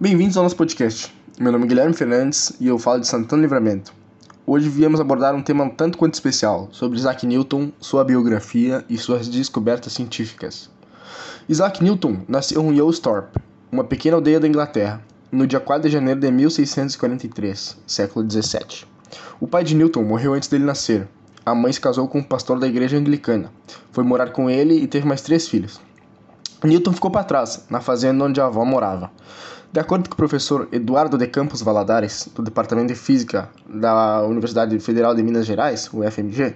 Bem-vindos ao nosso podcast. Meu nome é Guilherme Fernandes e eu falo de Santana Livramento. Hoje viemos abordar um tema tanto quanto especial sobre Isaac Newton, sua biografia e suas descobertas científicas. Isaac Newton nasceu em Yowsthorpe, uma pequena aldeia da Inglaterra, no dia 4 de janeiro de 1643, século 17. O pai de Newton morreu antes dele nascer. A mãe se casou com um pastor da igreja anglicana, foi morar com ele e teve mais três filhos. Newton ficou para trás, na fazenda onde a avó morava. De acordo com o professor Eduardo de Campos Valadares, do Departamento de Física da Universidade Federal de Minas Gerais, UFMG,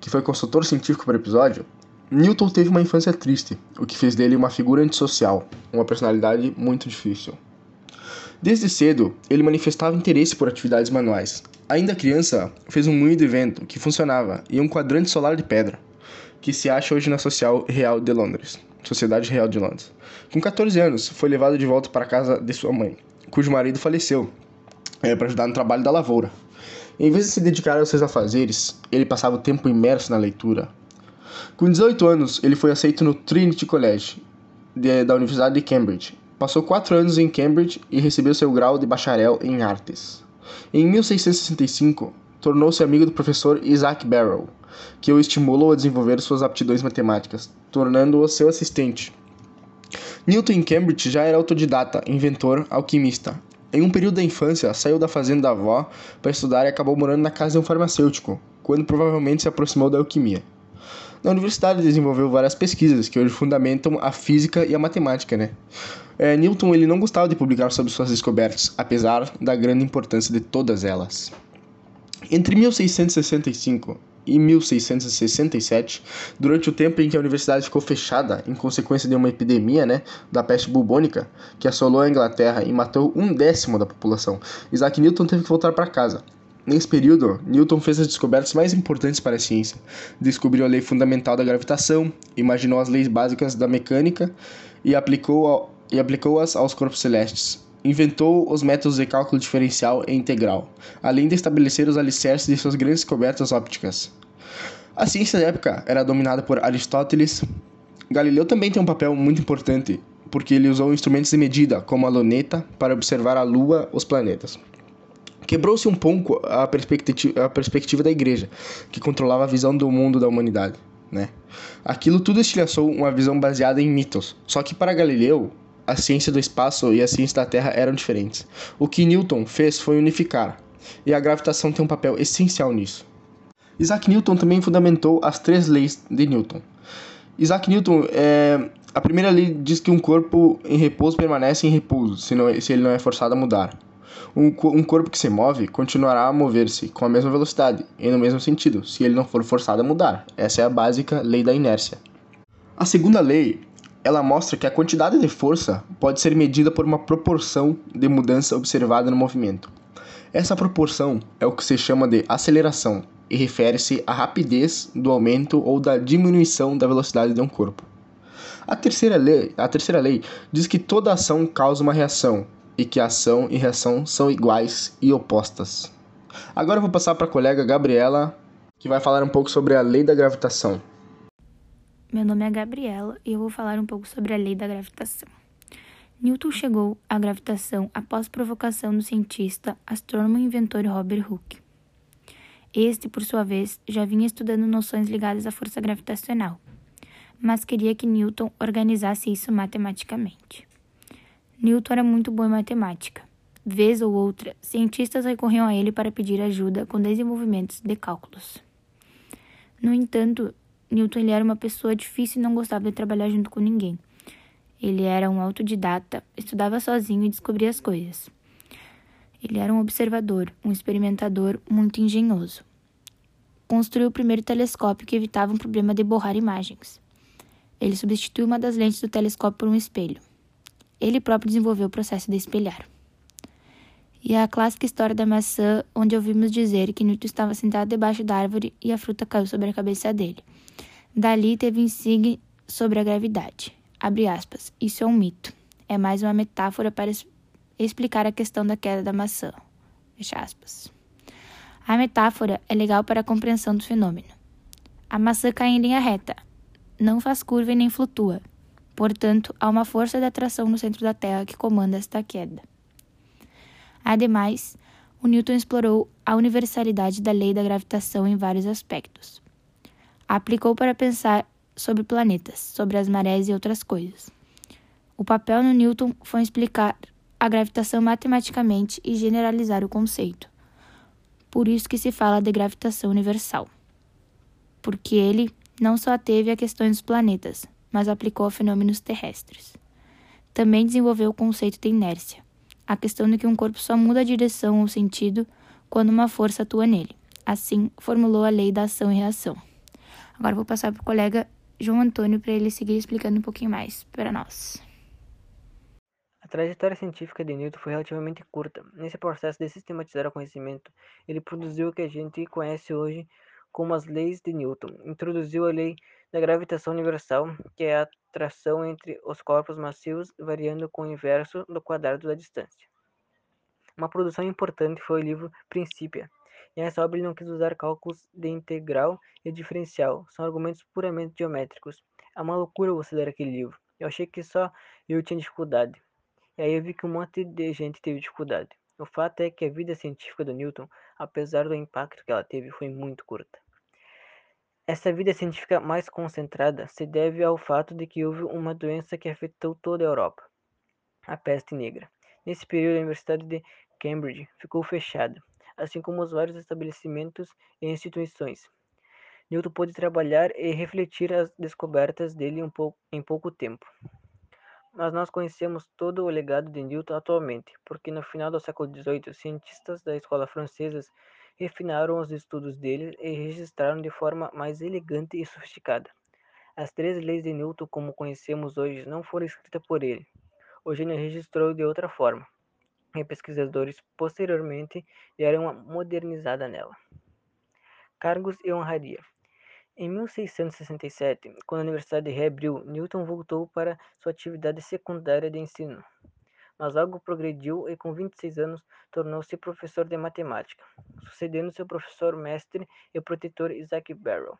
que foi consultor científico para o episódio, Newton teve uma infância triste, o que fez dele uma figura antissocial, uma personalidade muito difícil. Desde cedo, ele manifestava interesse por atividades manuais. Ainda criança, fez um moinho de vento que funcionava e um quadrante solar de pedra, que se acha hoje na Social Real de Londres. Sociedade Real de Londres. Com 14 anos, foi levado de volta para a casa de sua mãe, cujo marido faleceu, é, para ajudar no trabalho da lavoura. Em vez de se dedicar aos seus afazeres, ele passava o tempo imerso na leitura. Com 18 anos, ele foi aceito no Trinity College, de, da Universidade de Cambridge. Passou quatro anos em Cambridge e recebeu seu grau de bacharel em artes. Em 1665, tornou-se amigo do professor Isaac Barrow, que o estimulou a desenvolver suas aptidões matemáticas, tornando-o seu assistente. Newton em Cambridge já era autodidata, inventor, alquimista. Em um período da infância, saiu da fazenda da avó para estudar e acabou morando na casa de um farmacêutico, quando provavelmente se aproximou da alquimia. Na universidade desenvolveu várias pesquisas que hoje fundamentam a física e a matemática, né? É, Newton ele não gostava de publicar sobre suas descobertas, apesar da grande importância de todas elas. Entre 1665 e 1667, durante o tempo em que a universidade ficou fechada em consequência de uma epidemia né, da peste bubônica que assolou a Inglaterra e matou um décimo da população, Isaac Newton teve que voltar para casa. Nesse período, Newton fez as descobertas mais importantes para a ciência. Descobriu a lei fundamental da gravitação, imaginou as leis básicas da mecânica e aplicou-as aplicou aos corpos celestes inventou os métodos de cálculo diferencial e integral, além de estabelecer os alicerces de suas grandes descobertas ópticas. A ciência da época era dominada por Aristóteles. Galileu também tem um papel muito importante, porque ele usou instrumentos de medida, como a luneta, para observar a Lua os planetas. Quebrou-se um pouco a perspectiva, a perspectiva da igreja, que controlava a visão do mundo da humanidade. Né? Aquilo tudo estilhaçou uma visão baseada em mitos. Só que para Galileu, a ciência do espaço e a ciência da Terra eram diferentes. O que Newton fez foi unificar, e a gravitação tem um papel essencial nisso. Isaac Newton também fundamentou as três leis de Newton. Isaac Newton, é, a primeira lei diz que um corpo em repouso permanece em repouso, se, não, se ele não é forçado a mudar. Um, um corpo que se move continuará a mover-se com a mesma velocidade e no mesmo sentido, se ele não for forçado a mudar. Essa é a básica lei da inércia. A segunda lei ela mostra que a quantidade de força pode ser medida por uma proporção de mudança observada no movimento. Essa proporção é o que se chama de aceleração e refere-se à rapidez do aumento ou da diminuição da velocidade de um corpo. A terceira lei, a terceira lei diz que toda ação causa uma reação e que ação e reação são iguais e opostas. Agora eu vou passar para a colega Gabriela, que vai falar um pouco sobre a lei da gravitação. Meu nome é Gabriela e eu vou falar um pouco sobre a lei da gravitação. Newton chegou à gravitação após provocação do cientista, astrônomo e inventor Robert Hooke. Este, por sua vez, já vinha estudando noções ligadas à força gravitacional, mas queria que Newton organizasse isso matematicamente. Newton era muito bom em matemática. Vez ou outra, cientistas recorriam a ele para pedir ajuda com desenvolvimentos de cálculos. No entanto, Newton ele era uma pessoa difícil e não gostava de trabalhar junto com ninguém. Ele era um autodidata, estudava sozinho e descobria as coisas. Ele era um observador, um experimentador muito engenhoso. Construiu o primeiro telescópio que evitava um problema de borrar imagens. Ele substituiu uma das lentes do telescópio por um espelho. Ele próprio desenvolveu o processo de espelhar. E a clássica história da maçã, onde ouvimos dizer que Newton estava sentado debaixo da árvore e a fruta caiu sobre a cabeça dele. Dali teve insigne sobre a gravidade. Abre aspas. Isso é um mito. É mais uma metáfora para explicar a questão da queda da maçã. Fecha aspas. A metáfora é legal para a compreensão do fenômeno. A maçã cai em linha reta. Não faz curva e nem flutua. Portanto, há uma força de atração no centro da Terra que comanda esta queda. Ademais, o Newton explorou a universalidade da lei da gravitação em vários aspectos. Aplicou para pensar sobre planetas, sobre as marés e outras coisas. O papel no Newton foi explicar a gravitação matematicamente e generalizar o conceito. Por isso que se fala de gravitação universal. Porque ele não só ateve a questões dos planetas, mas aplicou a fenômenos terrestres. Também desenvolveu o conceito de inércia, a questão de que um corpo só muda a direção ou sentido quando uma força atua nele. Assim, formulou a lei da ação e reação. Agora vou passar para o colega João Antônio para ele seguir explicando um pouquinho mais para nós. A trajetória científica de Newton foi relativamente curta. Nesse processo de sistematizar o conhecimento, ele produziu o que a gente conhece hoje como as leis de Newton. Introduziu a lei da gravitação universal, que é a atração entre os corpos macios variando com o inverso do quadrado da distância. Uma produção importante foi o livro Principia. E essa obra ele não quis usar cálculos de integral e diferencial, são argumentos puramente geométricos. É uma loucura você ler aquele livro. Eu achei que só eu tinha dificuldade. E aí eu vi que um monte de gente teve dificuldade. O fato é que a vida científica do Newton, apesar do impacto que ela teve, foi muito curta. Essa vida científica mais concentrada se deve ao fato de que houve uma doença que afetou toda a Europa, a peste negra. Nesse período, a Universidade de Cambridge ficou fechada, assim como os vários estabelecimentos e instituições. Newton pôde trabalhar e refletir as descobertas dele um pouco, em pouco tempo. Mas nós conhecemos todo o legado de Newton atualmente, porque no final do século XVIII, cientistas da escola francesa refinaram os estudos dele e registraram de forma mais elegante e sofisticada. As três leis de Newton, como conhecemos hoje, não foram escritas por ele. O gênio registrou de outra forma, e pesquisadores posteriormente deram uma modernizada nela. Cargos e honraria. Em 1667, quando a Universidade reabriu, Newton voltou para sua atividade secundária de ensino mas logo progrediu e com 26 anos tornou-se professor de matemática, sucedendo seu professor mestre e protetor Isaac Barrow.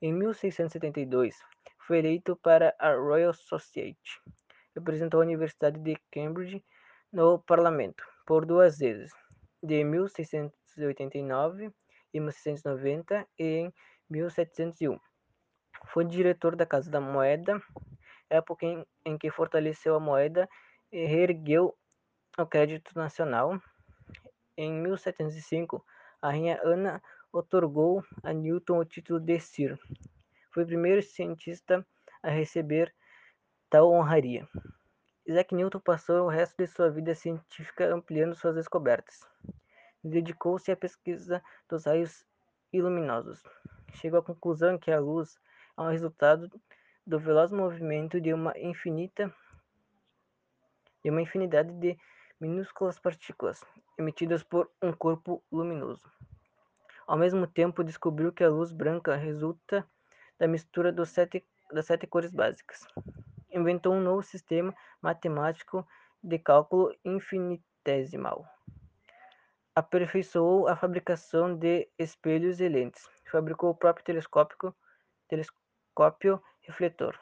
Em 1672, foi eleito para a Royal Society. Representou a Universidade de Cambridge no parlamento por duas vezes, de 1689 e 1690 e em 1701. Foi diretor da Casa da Moeda, época em, em que fortaleceu a moeda reergueu o crédito nacional. Em 1705, a rainha Ana otorgou a Newton o título de Sir. Foi o primeiro cientista a receber tal honraria. Isaac Newton passou o resto de sua vida científica ampliando suas descobertas. Dedicou-se à pesquisa dos raios iluminosos. Chegou à conclusão que a luz é um resultado do veloz movimento de uma infinita e uma infinidade de minúsculas partículas emitidas por um corpo luminoso. Ao mesmo tempo, descobriu que a luz branca resulta da mistura sete, das sete cores básicas. Inventou um novo sistema matemático de cálculo infinitesimal. Aperfeiçoou a fabricação de espelhos e lentes. Fabricou o próprio telescópio, telescópio refletor.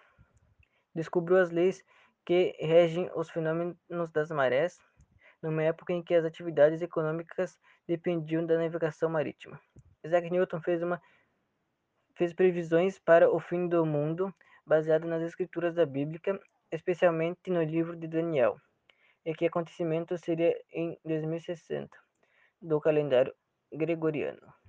Descobriu as leis que regem os fenômenos das marés, numa época em que as atividades econômicas dependiam da navegação marítima. Isaac Newton fez, uma, fez previsões para o fim do mundo baseado nas escrituras da Bíblia, especialmente no livro de Daniel, e que acontecimento seria em 2060 do calendário gregoriano.